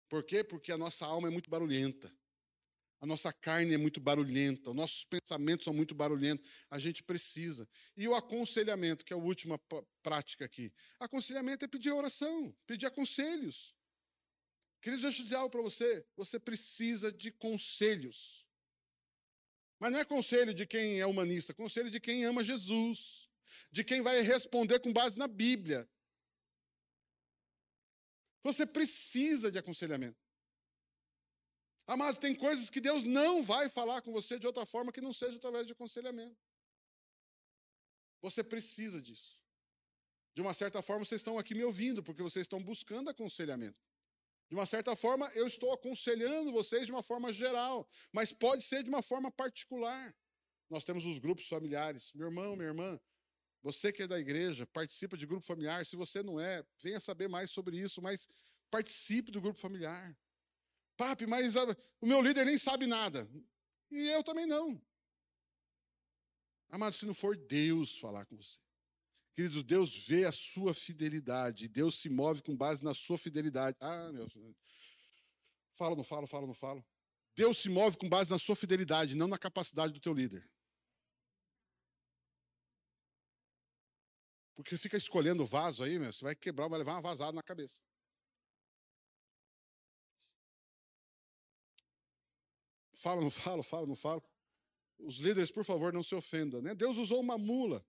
Por quê? Porque a nossa alma é muito barulhenta. A nossa carne é muito barulhenta, os nossos pensamentos são muito barulhentos. A gente precisa. E o aconselhamento, que é a última prática aqui. Aconselhamento é pedir oração, pedir conselhos. Queridos, deixa eu dizer algo para você. Você precisa de conselhos. Mas não é conselho de quem é humanista, conselho de quem ama Jesus, de quem vai responder com base na Bíblia. Você precisa de aconselhamento. Amado, tem coisas que Deus não vai falar com você de outra forma que não seja através de aconselhamento. Você precisa disso. De uma certa forma, vocês estão aqui me ouvindo, porque vocês estão buscando aconselhamento. De uma certa forma, eu estou aconselhando vocês de uma forma geral, mas pode ser de uma forma particular. Nós temos os grupos familiares. Meu irmão, minha irmã, você que é da igreja, participa de grupo familiar. Se você não é, venha saber mais sobre isso, mas participe do grupo familiar. Papi, mas a, o meu líder nem sabe nada. E eu também não. Amado, se não for Deus falar com você. Queridos, Deus vê a sua fidelidade. Deus se move com base na sua fidelidade. Ah, meu. Falo, não falo, falo, não falo. Deus se move com base na sua fidelidade, não na capacidade do teu líder. Porque fica escolhendo vaso aí, meu, você vai quebrar, vai levar uma vazada na cabeça. Fala, não falo, falo, não falo. Os líderes, por favor, não se ofendam. Né? Deus usou uma mula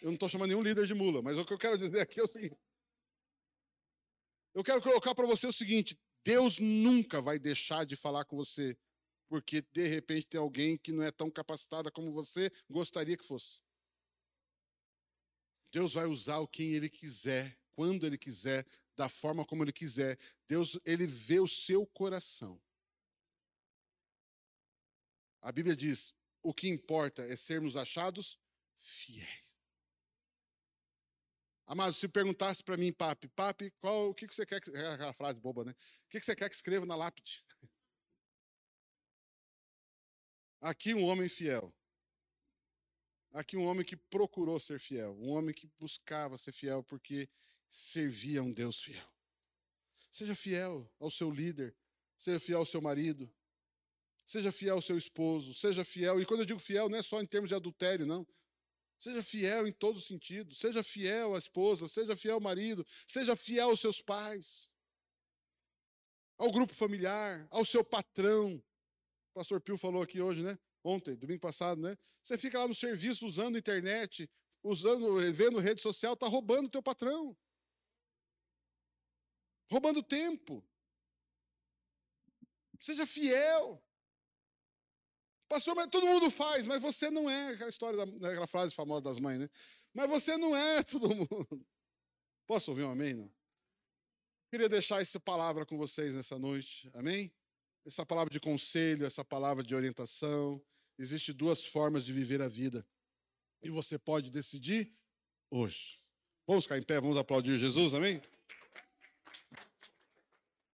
Eu não estou chamando nenhum líder de mula, mas o que eu quero dizer aqui é o seguinte. Eu quero colocar para você o seguinte: Deus nunca vai deixar de falar com você, porque de repente tem alguém que não é tão capacitada como você gostaria que fosse. Deus vai usar o quem Ele quiser, quando Ele quiser, da forma como Ele quiser. Deus, Ele vê o seu coração. A Bíblia diz: o que importa é sermos achados fiéis. Amado, se perguntasse para mim, papi, papi, qual, o que, que você quer que. É aquela frase boba, né? O que, que você quer que escreva na lápide? Aqui um homem fiel. Aqui um homem que procurou ser fiel. Um homem que buscava ser fiel porque servia a um Deus fiel. Seja fiel ao seu líder. Seja fiel ao seu marido. Seja fiel ao seu esposo, seja fiel. E quando eu digo fiel, não é só em termos de adultério, não. Seja fiel em todos os sentidos. Seja fiel à esposa, seja fiel ao marido, seja fiel aos seus pais, ao grupo familiar, ao seu patrão. O pastor Pio falou aqui hoje, né? Ontem, domingo passado, né? Você fica lá no serviço usando internet, usando, vendo rede social, está roubando o teu patrão. Roubando tempo. Seja fiel. Pastor, mas todo mundo faz, mas você não é. Aquela história, da, aquela frase famosa das mães, né? Mas você não é todo mundo. Posso ouvir um amém? Não? Queria deixar essa palavra com vocês nessa noite, amém? Essa palavra de conselho, essa palavra de orientação. Existem duas formas de viver a vida. E você pode decidir hoje. Vamos ficar em pé, vamos aplaudir Jesus, amém?